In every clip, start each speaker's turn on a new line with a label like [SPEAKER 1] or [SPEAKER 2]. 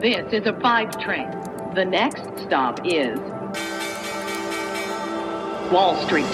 [SPEAKER 1] This is a five train. The next stop is Wall Street.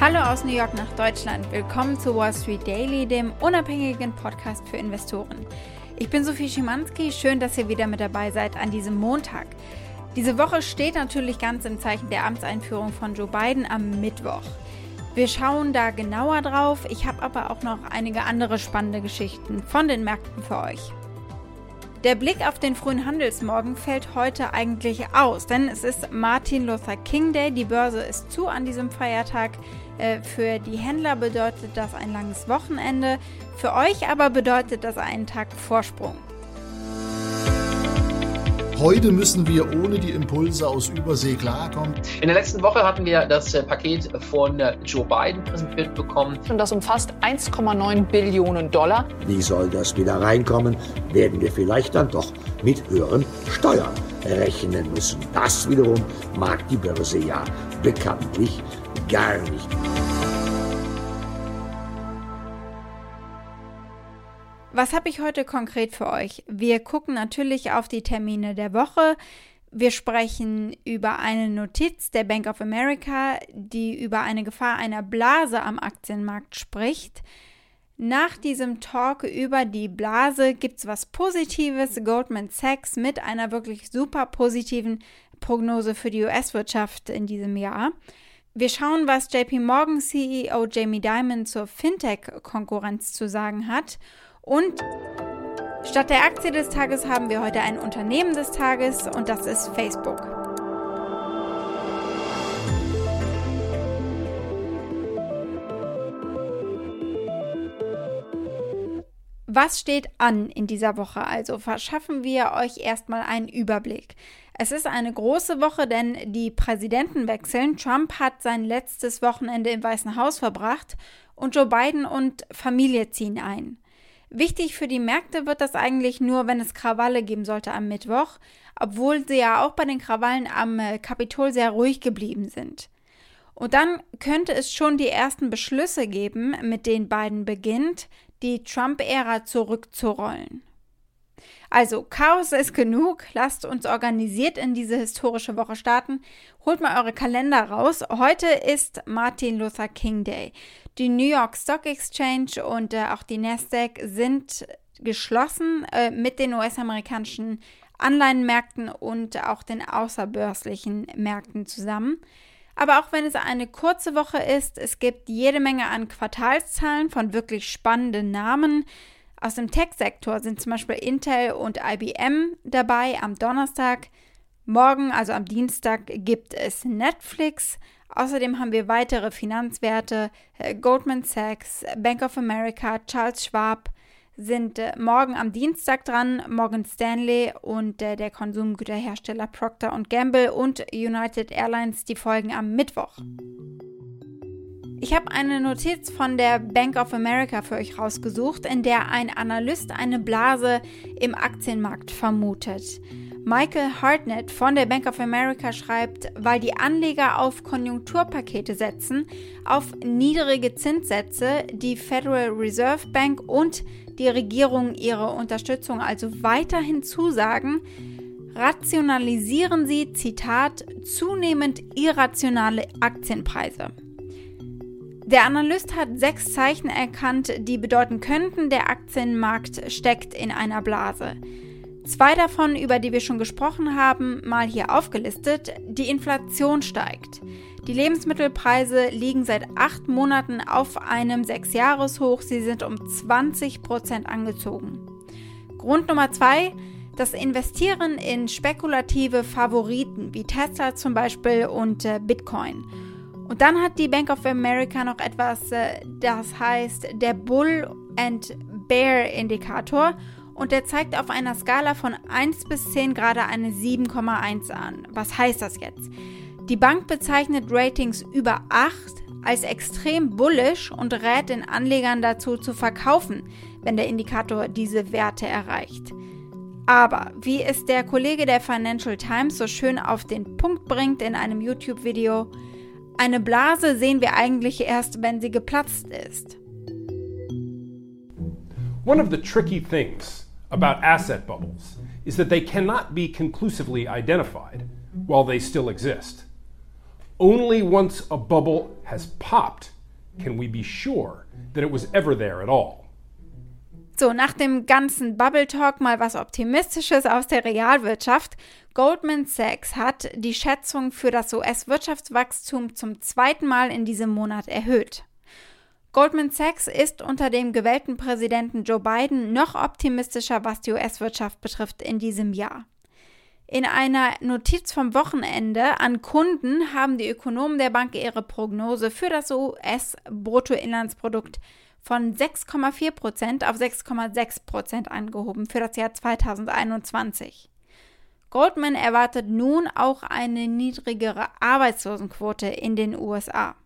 [SPEAKER 2] Hallo aus New York nach Deutschland. Willkommen zu Wall Street Daily, dem unabhängigen Podcast für Investoren. Ich bin Sophie Schimanski. Schön, dass ihr wieder mit dabei seid an diesem Montag. Diese Woche steht natürlich ganz im Zeichen der Amtseinführung von Joe Biden am Mittwoch. Wir schauen da genauer drauf. Ich habe aber auch noch einige andere spannende Geschichten von den Märkten für euch. Der Blick auf den frühen Handelsmorgen fällt heute eigentlich aus, denn es ist Martin Luther King Day. Die Börse ist zu an diesem Feiertag. Äh, für die Händler bedeutet das ein langes Wochenende. Für euch aber bedeutet das einen Tag Vorsprung.
[SPEAKER 3] Heute müssen wir ohne die Impulse aus Übersee klarkommen.
[SPEAKER 4] In der letzten Woche hatten wir das äh, Paket von äh, Joe Biden präsentiert bekommen.
[SPEAKER 5] Und das umfasst 1,9 Billionen Dollar.
[SPEAKER 6] Wie soll das wieder reinkommen? Werden wir vielleicht dann doch mit höheren Steuern rechnen müssen. Das wiederum mag die Börse ja bekanntlich gar nicht.
[SPEAKER 2] Was habe ich heute konkret für euch? Wir gucken natürlich auf die Termine der Woche. Wir sprechen über eine Notiz der Bank of America, die über eine Gefahr einer Blase am Aktienmarkt spricht. Nach diesem Talk über die Blase gibt es was Positives. Goldman Sachs mit einer wirklich super positiven Prognose für die US-Wirtschaft in diesem Jahr. Wir schauen, was JP Morgan CEO Jamie Dimon zur Fintech-Konkurrenz zu sagen hat. Und statt der Aktie des Tages haben wir heute ein Unternehmen des Tages und das ist Facebook. Was steht an in dieser Woche? Also verschaffen wir euch erstmal einen Überblick. Es ist eine große Woche, denn die Präsidenten wechseln. Trump hat sein letztes Wochenende im Weißen Haus verbracht und Joe Biden und Familie ziehen ein. Wichtig für die Märkte wird das eigentlich nur, wenn es Krawalle geben sollte am Mittwoch, obwohl sie ja auch bei den Krawallen am äh, Kapitol sehr ruhig geblieben sind. Und dann könnte es schon die ersten Beschlüsse geben, mit denen Biden beginnt, die Trump-Ära zurückzurollen. Also, Chaos ist genug. Lasst uns organisiert in diese historische Woche starten. Holt mal eure Kalender raus. Heute ist Martin Luther King Day. Die New York Stock Exchange und äh, auch die Nasdaq sind geschlossen äh, mit den US-amerikanischen Anleihenmärkten und auch den außerbörslichen Märkten zusammen. Aber auch wenn es eine kurze Woche ist, es gibt jede Menge an Quartalszahlen von wirklich spannenden Namen. Aus dem Tech-Sektor sind zum Beispiel Intel und IBM dabei am Donnerstag. Morgen, also am Dienstag, gibt es Netflix. Außerdem haben wir weitere Finanzwerte. Äh, Goldman Sachs, Bank of America, Charles Schwab sind äh, morgen am Dienstag dran. Morgan Stanley und äh, der Konsumgüterhersteller Procter Gamble und United Airlines, die folgen am Mittwoch. Ich habe eine Notiz von der Bank of America für euch rausgesucht, in der ein Analyst eine Blase im Aktienmarkt vermutet. Michael Hartnett von der Bank of America schreibt, weil die Anleger auf Konjunkturpakete setzen, auf niedrige Zinssätze, die Federal Reserve Bank und die Regierung ihre Unterstützung also weiterhin zusagen, rationalisieren sie, Zitat, zunehmend irrationale Aktienpreise. Der Analyst hat sechs Zeichen erkannt, die bedeuten könnten, der Aktienmarkt steckt in einer Blase. Zwei davon, über die wir schon gesprochen haben, mal hier aufgelistet. Die Inflation steigt. Die Lebensmittelpreise liegen seit acht Monaten auf einem Sechsjahreshoch. Sie sind um 20 Prozent angezogen. Grund Nummer zwei, das Investieren in spekulative Favoriten wie Tesla zum Beispiel und äh, Bitcoin. Und dann hat die Bank of America noch etwas, äh, das heißt der Bull and Bear Indikator. Und der zeigt auf einer Skala von 1 bis 10 gerade eine 7,1 an. Was heißt das jetzt? Die Bank bezeichnet Ratings über 8 als extrem bullish und rät den Anlegern dazu zu verkaufen, wenn der Indikator diese Werte erreicht. Aber wie es der Kollege der Financial Times so schön auf den Punkt bringt in einem YouTube-Video, eine Blase sehen wir eigentlich erst, wenn sie geplatzt ist.
[SPEAKER 7] One of the tricky things about asset bubbles is that they cannot be conclusively identified while they still exist. Only once a bubble has popped can we be sure that it was ever there at all.
[SPEAKER 2] So, nach dem ganzen Bubble Talk mal was Optimistisches aus der Realwirtschaft. Goldman Sachs hat die Schätzung für das US-Wirtschaftswachstum zum zweiten Mal in diesem Monat erhöht. Goldman Sachs ist unter dem gewählten Präsidenten Joe Biden noch optimistischer, was die US-Wirtschaft betrifft in diesem Jahr. In einer Notiz vom Wochenende an Kunden haben die Ökonomen der Bank ihre Prognose für das US-Bruttoinlandsprodukt von 6,4 Prozent auf 6,6 Prozent angehoben für das Jahr 2021. Goldman erwartet nun auch eine niedrigere Arbeitslosenquote in den USA.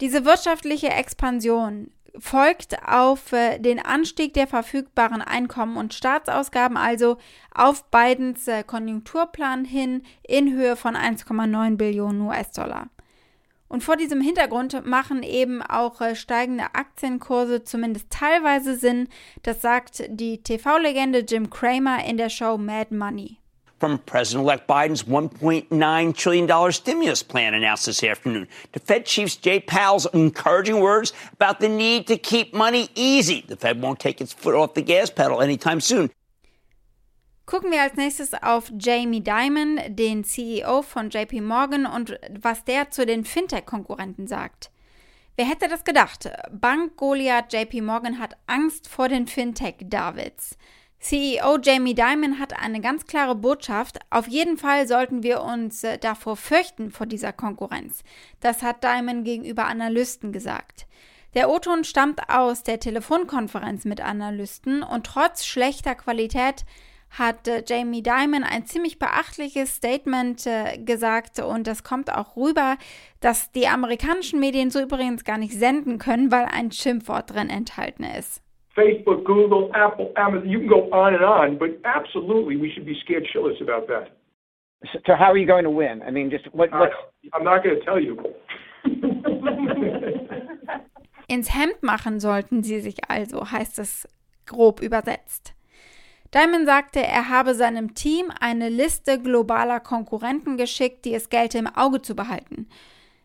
[SPEAKER 2] Diese wirtschaftliche Expansion folgt auf äh, den Anstieg der verfügbaren Einkommen und Staatsausgaben, also auf Bidens äh, Konjunkturplan hin in Höhe von 1,9 Billionen US-Dollar. Und vor diesem Hintergrund machen eben auch äh, steigende Aktienkurse zumindest teilweise Sinn. Das sagt die TV-Legende Jim Cramer in der Show Mad Money.
[SPEAKER 8] From President-elect Biden's $1.9 trillion stimulus plan announced this afternoon to Fed Chief Jay Powell's encouraging words about the need to keep money easy. The Fed won't take its foot off the gas pedal anytime soon.
[SPEAKER 2] Gucken wir als nächstes auf Jamie Dimon, den CEO von JP Morgan und was der zu den Fintech-Konkurrenten sagt. Wer hätte das gedacht? Bank Goliath JP Morgan hat Angst vor den Fintech-Davids. CEO Jamie Dimon hat eine ganz klare Botschaft. Auf jeden Fall sollten wir uns äh, davor fürchten, vor dieser Konkurrenz. Das hat Dimon gegenüber Analysten gesagt. Der O-Ton stammt aus der Telefonkonferenz mit Analysten und trotz schlechter Qualität hat äh, Jamie Dimon ein ziemlich beachtliches Statement äh, gesagt und das kommt auch rüber, dass die amerikanischen Medien so übrigens gar nicht senden können, weil ein Schimpfwort drin enthalten ist.
[SPEAKER 9] Facebook, Google, Apple, Amazon, you can go on and on, but absolutely we should be scared shitless about that.
[SPEAKER 10] So how are you going to win? I mean, just what? What's...
[SPEAKER 9] I'm not going to tell you.
[SPEAKER 2] Ins Hemd machen sollten sie sich also, heißt es grob übersetzt. Diamond sagte, er habe seinem Team eine Liste globaler Konkurrenten geschickt, die es gelte im Auge zu behalten.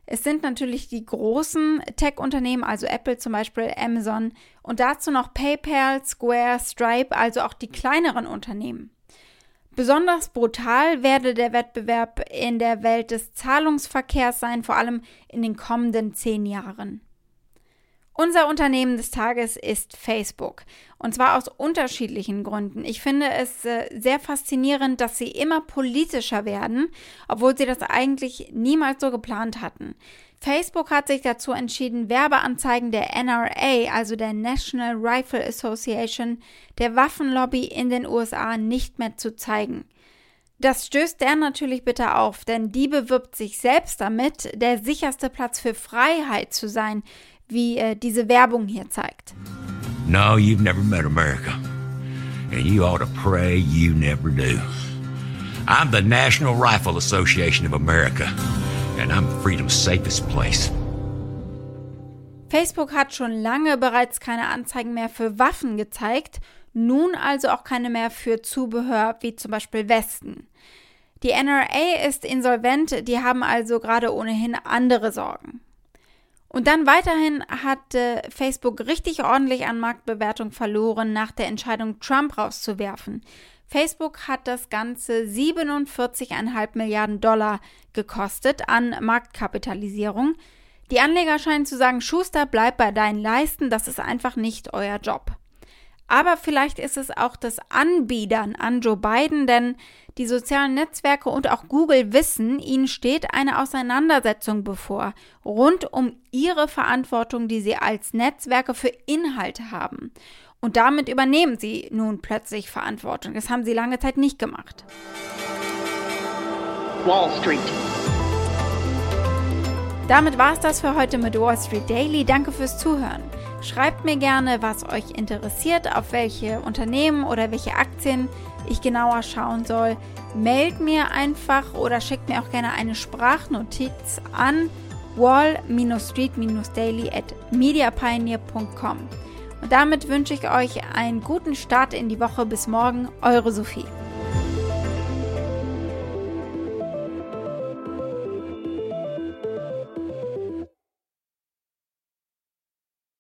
[SPEAKER 2] Es sind natürlich die großen Tech-Unternehmen, also Apple zum Beispiel, Amazon und dazu noch PayPal, Square, Stripe, also auch die kleineren Unternehmen. Besonders brutal werde der Wettbewerb in der Welt des Zahlungsverkehrs sein, vor allem in den kommenden zehn Jahren. Unser Unternehmen des Tages ist Facebook. Und zwar aus unterschiedlichen Gründen. Ich finde es äh, sehr faszinierend, dass sie immer politischer werden, obwohl sie das eigentlich niemals so geplant hatten. Facebook hat sich dazu entschieden, Werbeanzeigen der NRA, also der National Rifle Association, der Waffenlobby in den USA nicht mehr zu zeigen. Das stößt der natürlich bitte auf, denn die bewirbt sich selbst damit, der sicherste Platz für Freiheit zu sein, wie äh, diese Werbung hier zeigt.
[SPEAKER 6] No, you've never met America. And you ought to pray you never do. I'm the National Rifle Association of America. And I'm freedom's safest place.
[SPEAKER 2] Facebook hat schon lange bereits keine Anzeigen mehr für Waffen gezeigt, nun also auch keine mehr für Zubehör wie zum Beispiel Westen. Die NRA ist insolvent, die haben also gerade ohnehin andere Sorgen. Und dann weiterhin hat Facebook richtig ordentlich an Marktbewertung verloren nach der Entscheidung, Trump rauszuwerfen. Facebook hat das Ganze 47,5 Milliarden Dollar gekostet an Marktkapitalisierung. Die Anleger scheinen zu sagen, Schuster, bleib bei deinen Leisten, das ist einfach nicht euer Job. Aber vielleicht ist es auch das Anbiedern an Joe Biden, denn die sozialen Netzwerke und auch Google wissen, ihnen steht eine Auseinandersetzung bevor, rund um ihre Verantwortung, die sie als Netzwerke für Inhalte haben. Und damit übernehmen sie nun plötzlich Verantwortung. Das haben sie lange Zeit nicht gemacht.
[SPEAKER 1] Wall Street.
[SPEAKER 2] Damit war es das für heute mit Wall Street Daily. Danke fürs Zuhören. Schreibt mir gerne, was euch interessiert, auf welche Unternehmen oder welche Aktien ich genauer schauen soll. Meldet mir einfach oder schickt mir auch gerne eine Sprachnotiz an wall-street-daily at mediapioneer.com. Damit wünsche ich euch einen guten Start in die Woche. Bis morgen, eure Sophie.